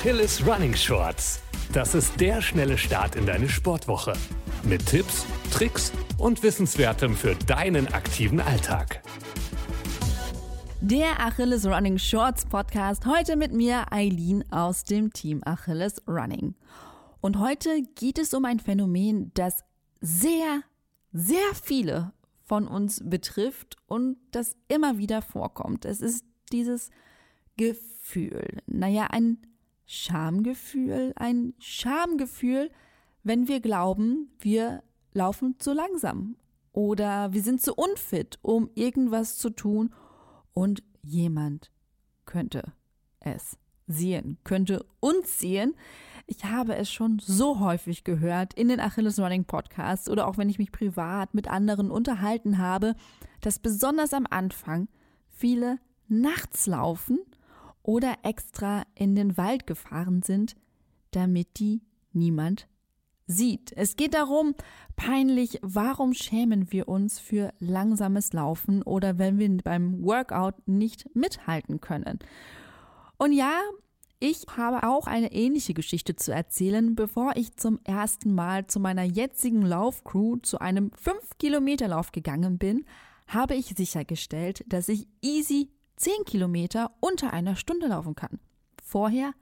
Achilles Running Shorts. Das ist der schnelle Start in deine Sportwoche. Mit Tipps, Tricks und Wissenswertem für deinen aktiven Alltag. Der Achilles Running Shorts Podcast. Heute mit mir Eileen aus dem Team Achilles Running. Und heute geht es um ein Phänomen, das sehr, sehr viele von uns betrifft und das immer wieder vorkommt. Es ist dieses Gefühl. Naja, ein Schamgefühl, ein Schamgefühl, wenn wir glauben, wir laufen zu langsam oder wir sind zu unfit, um irgendwas zu tun und jemand könnte es sehen, könnte uns sehen. Ich habe es schon so häufig gehört in den Achilles Running Podcasts oder auch wenn ich mich privat mit anderen unterhalten habe, dass besonders am Anfang viele nachts laufen oder extra in den Wald gefahren sind, damit die niemand sieht. Es geht darum, peinlich, warum schämen wir uns für langsames Laufen oder wenn wir beim Workout nicht mithalten können. Und ja, ich habe auch eine ähnliche Geschichte zu erzählen. Bevor ich zum ersten Mal zu meiner jetzigen Laufcrew zu einem 5-Kilometer-Lauf gegangen bin, habe ich sichergestellt, dass ich easy 10 Kilometer unter einer Stunde laufen kann. Vorher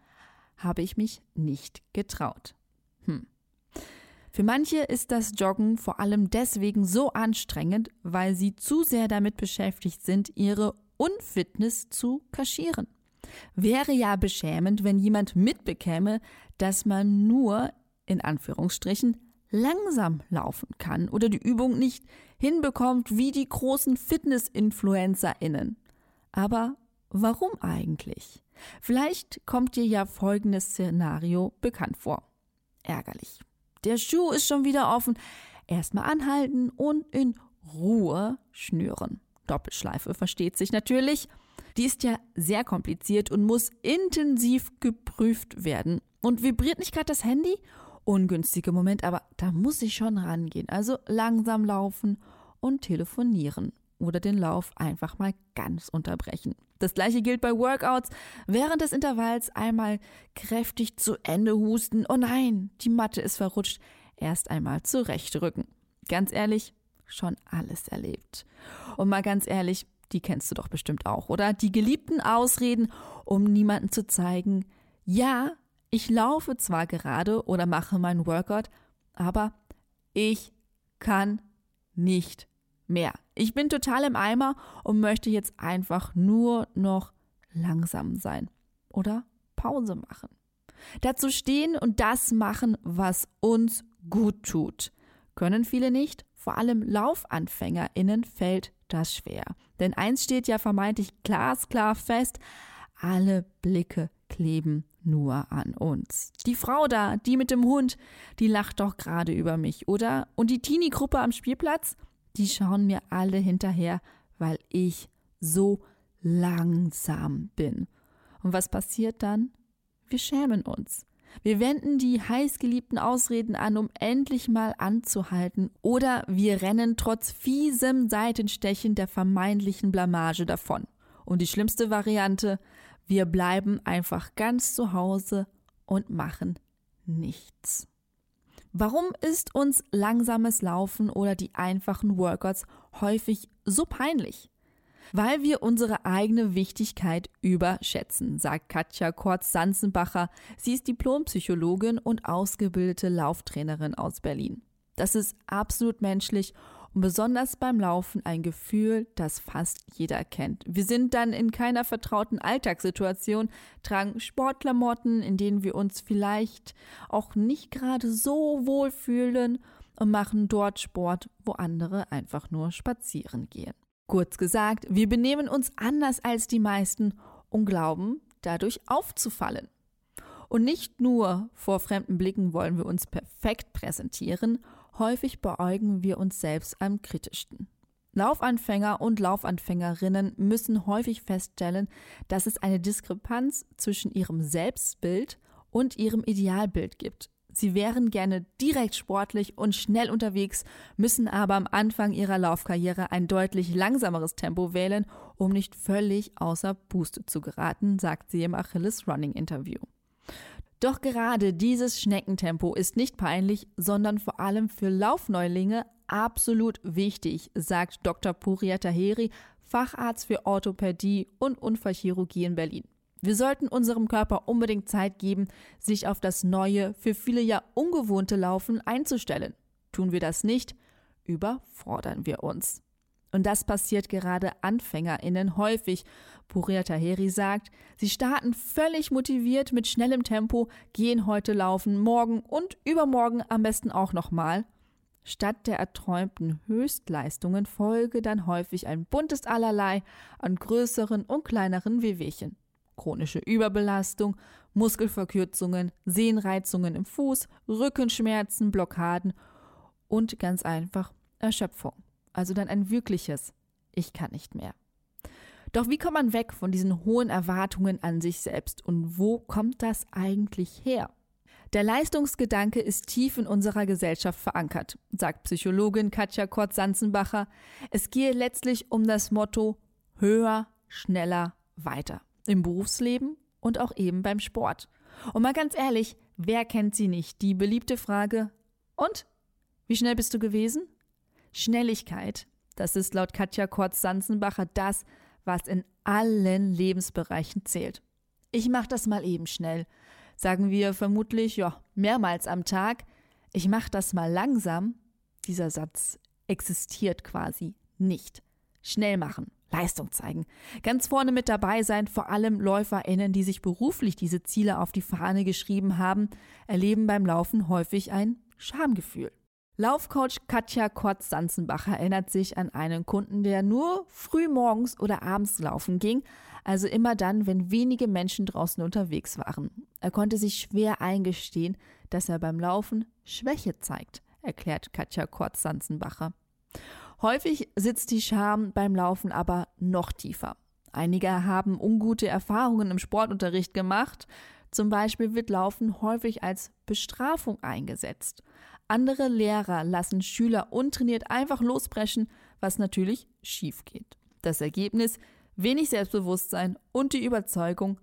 habe ich mich nicht getraut. Hm. Für manche ist das Joggen vor allem deswegen so anstrengend, weil sie zu sehr damit beschäftigt sind, ihre Unfitness zu kaschieren. Wäre ja beschämend, wenn jemand mitbekäme, dass man nur in Anführungsstrichen langsam laufen kann oder die Übung nicht hinbekommt wie die großen Fitness-InfluencerInnen. Aber warum eigentlich? Vielleicht kommt dir ja folgendes Szenario bekannt vor. Ärgerlich. Der Schuh ist schon wieder offen. Erstmal anhalten und in Ruhe schnüren. Doppelschleife versteht sich natürlich. Die ist ja sehr kompliziert und muss intensiv geprüft werden. Und vibriert nicht gerade das Handy? Ungünstiger Moment, aber da muss ich schon rangehen. Also langsam laufen und telefonieren oder den Lauf einfach mal ganz unterbrechen. Das gleiche gilt bei Workouts. Während des Intervalls einmal kräftig zu Ende husten. Oh nein, die Matte ist verrutscht. Erst einmal zurechtrücken. Ganz ehrlich, schon alles erlebt. Und mal ganz ehrlich, die kennst du doch bestimmt auch, oder? Die geliebten Ausreden, um niemanden zu zeigen, ja, ich laufe zwar gerade oder mache meinen Workout, aber ich kann nicht mehr. Ich bin total im Eimer und möchte jetzt einfach nur noch langsam sein oder Pause machen. Dazu stehen und das machen, was uns gut tut. Können viele nicht, vor allem LaufanfängerInnen fällt das schwer. Denn eins steht ja vermeintlich glasklar fest, alle Blicke kleben nur an uns. Die Frau da, die mit dem Hund, die lacht doch gerade über mich, oder? Und die Teenie-Gruppe am Spielplatz, die schauen mir alle hinterher, weil ich so langsam bin. Und was passiert dann? Wir schämen uns. Wir wenden die heißgeliebten Ausreden an, um endlich mal anzuhalten, oder wir rennen trotz fiesem Seitenstechen der vermeintlichen Blamage davon. Und die schlimmste Variante, wir bleiben einfach ganz zu Hause und machen nichts. Warum ist uns langsames Laufen oder die einfachen Workouts häufig so peinlich? Weil wir unsere eigene Wichtigkeit überschätzen, sagt Katja Kortz-Sanzenbacher. Sie ist Diplompsychologin und ausgebildete Lauftrainerin aus Berlin. Das ist absolut menschlich und besonders beim Laufen ein Gefühl, das fast jeder kennt. Wir sind dann in keiner vertrauten Alltagssituation, tragen Sportklamotten, in denen wir uns vielleicht auch nicht gerade so wohl fühlen und machen dort Sport, wo andere einfach nur spazieren gehen. Kurz gesagt, wir benehmen uns anders als die meisten und glauben, dadurch aufzufallen. Und nicht nur vor fremden Blicken wollen wir uns perfekt präsentieren, häufig beäugen wir uns selbst am kritischsten. Laufanfänger und Laufanfängerinnen müssen häufig feststellen, dass es eine Diskrepanz zwischen ihrem Selbstbild und ihrem Idealbild gibt. Sie wären gerne direkt sportlich und schnell unterwegs, müssen aber am Anfang ihrer Laufkarriere ein deutlich langsameres Tempo wählen, um nicht völlig außer Puste zu geraten, sagt sie im Achilles Running Interview. Doch gerade dieses Schneckentempo ist nicht peinlich, sondern vor allem für Laufneulinge absolut wichtig, sagt Dr. Puria Taheri, Facharzt für Orthopädie und Unfallchirurgie in Berlin. Wir sollten unserem Körper unbedingt Zeit geben, sich auf das neue, für viele ja ungewohnte Laufen einzustellen. Tun wir das nicht, überfordern wir uns. Und das passiert gerade AnfängerInnen häufig. Puria Taheri sagt, sie starten völlig motiviert mit schnellem Tempo, gehen heute laufen, morgen und übermorgen am besten auch nochmal. Statt der erträumten Höchstleistungen folge dann häufig ein buntes Allerlei an größeren und kleineren Wehwehchen. Chronische Überbelastung, Muskelverkürzungen, Sehnreizungen im Fuß, Rückenschmerzen, Blockaden und ganz einfach Erschöpfung also dann ein wirkliches Ich kann nicht mehr. Doch wie kommt man weg von diesen hohen Erwartungen an sich selbst und wo kommt das eigentlich her? Der Leistungsgedanke ist tief in unserer Gesellschaft verankert, sagt Psychologin Katja Kort-Sanzenbacher. Es gehe letztlich um das Motto höher, schneller, weiter. Im Berufsleben und auch eben beim Sport. Und mal ganz ehrlich, wer kennt sie nicht? Die beliebte Frage, und? Wie schnell bist du gewesen? Schnelligkeit, das ist laut Katja Kortz-Sanzenbacher das, was in allen Lebensbereichen zählt. Ich mache das mal eben schnell, sagen wir vermutlich ja mehrmals am Tag. Ich mache das mal langsam. Dieser Satz existiert quasi nicht. Schnell machen, Leistung zeigen, ganz vorne mit dabei sein, vor allem LäuferInnen, die sich beruflich diese Ziele auf die Fahne geschrieben haben, erleben beim Laufen häufig ein Schamgefühl. Laufcoach Katja Kotz-Sanzenbacher erinnert sich an einen Kunden, der nur früh morgens oder abends laufen ging, also immer dann, wenn wenige Menschen draußen unterwegs waren. Er konnte sich schwer eingestehen, dass er beim Laufen Schwäche zeigt, erklärt Katja Kotz-Sanzenbacher. Häufig sitzt die Scham beim Laufen aber noch tiefer. Einige haben ungute Erfahrungen im Sportunterricht gemacht. Zum Beispiel wird Laufen häufig als Bestrafung eingesetzt. Andere Lehrer lassen Schüler untrainiert einfach losbrechen, was natürlich schief geht. Das Ergebnis wenig Selbstbewusstsein und die Überzeugung,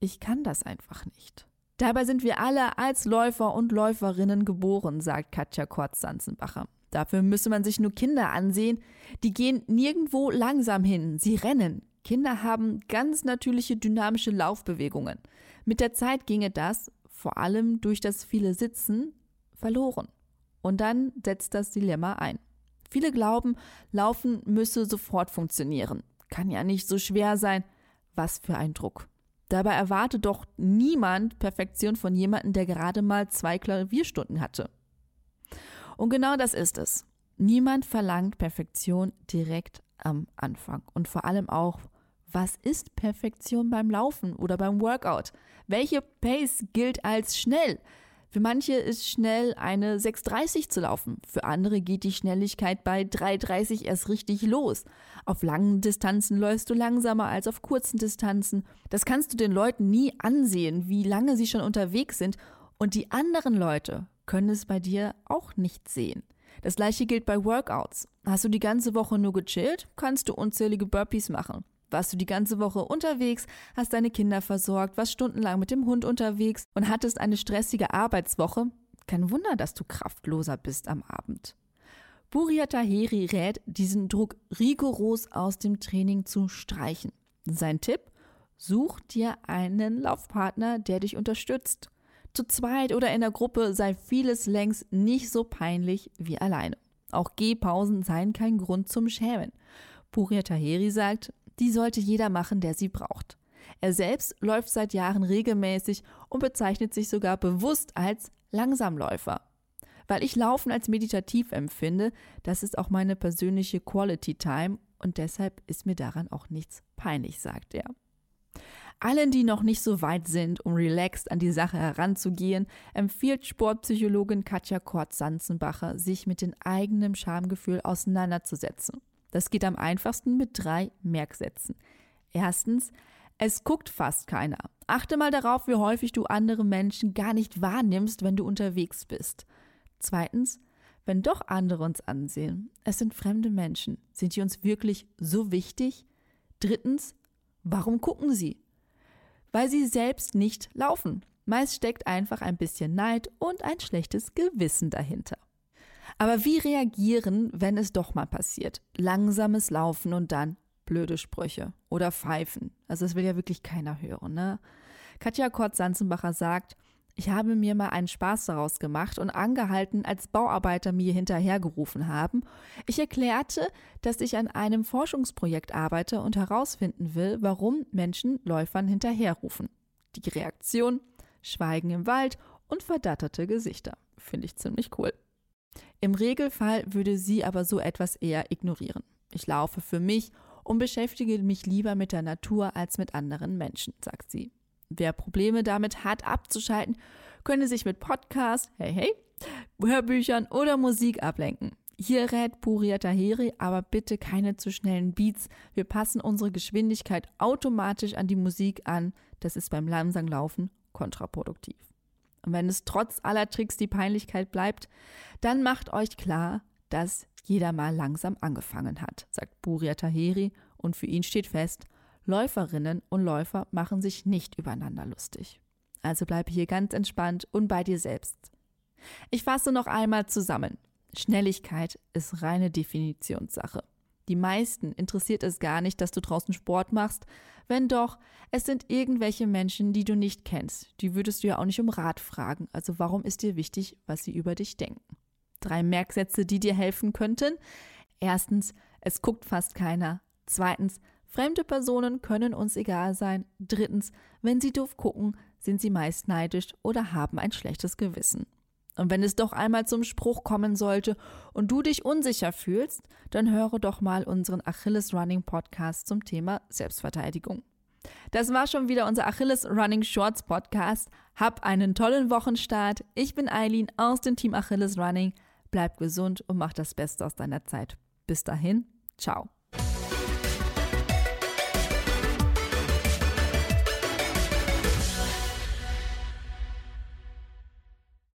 ich kann das einfach nicht. Dabei sind wir alle als Läufer und Läuferinnen geboren, sagt Katja Kortz-Sanzenbacher. Dafür müsse man sich nur Kinder ansehen, die gehen nirgendwo langsam hin, sie rennen. Kinder haben ganz natürliche dynamische Laufbewegungen. Mit der Zeit ginge das, vor allem durch das viele Sitzen, verloren. Und dann setzt das Dilemma ein. Viele glauben, Laufen müsse sofort funktionieren. Kann ja nicht so schwer sein. Was für ein Druck. Dabei erwartet doch niemand Perfektion von jemandem, der gerade mal zwei Klavierstunden hatte. Und genau das ist es. Niemand verlangt Perfektion direkt am Anfang. Und vor allem auch, was ist Perfektion beim Laufen oder beim Workout? Welche Pace gilt als schnell? Für manche ist schnell eine 6,30 zu laufen. Für andere geht die Schnelligkeit bei 3,30 erst richtig los. Auf langen Distanzen läufst du langsamer als auf kurzen Distanzen. Das kannst du den Leuten nie ansehen, wie lange sie schon unterwegs sind. Und die anderen Leute können es bei dir auch nicht sehen. Das gleiche gilt bei Workouts. Hast du die ganze Woche nur gechillt, kannst du unzählige Burpees machen. Warst du die ganze Woche unterwegs, hast deine Kinder versorgt, warst stundenlang mit dem Hund unterwegs und hattest eine stressige Arbeitswoche? Kein Wunder, dass du kraftloser bist am Abend. Buria Taheri rät, diesen Druck rigoros aus dem Training zu streichen. Sein Tipp? Such dir einen Laufpartner, der dich unterstützt. Zu zweit oder in der Gruppe sei vieles längst nicht so peinlich wie alleine. Auch Gehpausen seien kein Grund zum Schämen. Puria Taheri sagt, die sollte jeder machen, der sie braucht. Er selbst läuft seit Jahren regelmäßig und bezeichnet sich sogar bewusst als Langsamläufer. Weil ich Laufen als meditativ empfinde, das ist auch meine persönliche Quality Time und deshalb ist mir daran auch nichts peinlich, sagt er. Allen, die noch nicht so weit sind, um relaxed an die Sache heranzugehen, empfiehlt Sportpsychologin Katja Kort-Sanzenbacher, sich mit dem eigenen Schamgefühl auseinanderzusetzen. Das geht am einfachsten mit drei Merksätzen. Erstens, es guckt fast keiner. Achte mal darauf, wie häufig du andere Menschen gar nicht wahrnimmst, wenn du unterwegs bist. Zweitens, wenn doch andere uns ansehen, es sind fremde Menschen. Sind die uns wirklich so wichtig? Drittens, warum gucken sie? Weil sie selbst nicht laufen. Meist steckt einfach ein bisschen Neid und ein schlechtes Gewissen dahinter. Aber wie reagieren, wenn es doch mal passiert? Langsames Laufen und dann blöde Sprüche oder Pfeifen. Also das will ja wirklich keiner hören, ne? Katja Kort-Sanzenbacher sagt, ich habe mir mal einen Spaß daraus gemacht und angehalten, als Bauarbeiter mir hinterhergerufen haben. Ich erklärte, dass ich an einem Forschungsprojekt arbeite und herausfinden will, warum Menschen Läufern hinterherrufen. Die Reaktion: Schweigen im Wald und verdatterte Gesichter. Finde ich ziemlich cool. Im Regelfall würde sie aber so etwas eher ignorieren. Ich laufe für mich und beschäftige mich lieber mit der Natur als mit anderen Menschen, sagt sie. Wer Probleme damit hat, abzuschalten, könne sich mit Podcasts, hey, hey, Hörbüchern oder Musik ablenken. Hier rät Puria Taheri aber bitte keine zu schnellen Beats. Wir passen unsere Geschwindigkeit automatisch an die Musik an. Das ist beim langsamen Laufen kontraproduktiv. Und wenn es trotz aller Tricks die Peinlichkeit bleibt, dann macht euch klar, dass jeder mal langsam angefangen hat, sagt Buria Taheri und für ihn steht fest, Läuferinnen und Läufer machen sich nicht übereinander lustig. Also bleibe hier ganz entspannt und bei dir selbst. Ich fasse noch einmal zusammen. Schnelligkeit ist reine Definitionssache. Die meisten interessiert es gar nicht, dass du draußen Sport machst. Wenn doch, es sind irgendwelche Menschen, die du nicht kennst. Die würdest du ja auch nicht um Rat fragen. Also warum ist dir wichtig, was sie über dich denken? Drei Merksätze, die dir helfen könnten. Erstens, es guckt fast keiner. Zweitens, Fremde Personen können uns egal sein. Drittens, wenn sie doof gucken, sind sie meist neidisch oder haben ein schlechtes Gewissen. Und wenn es doch einmal zum Spruch kommen sollte und du dich unsicher fühlst, dann höre doch mal unseren Achilles Running Podcast zum Thema Selbstverteidigung. Das war schon wieder unser Achilles Running Shorts Podcast. Hab einen tollen Wochenstart. Ich bin Eileen aus dem Team Achilles Running. Bleib gesund und mach das Beste aus deiner Zeit. Bis dahin, ciao.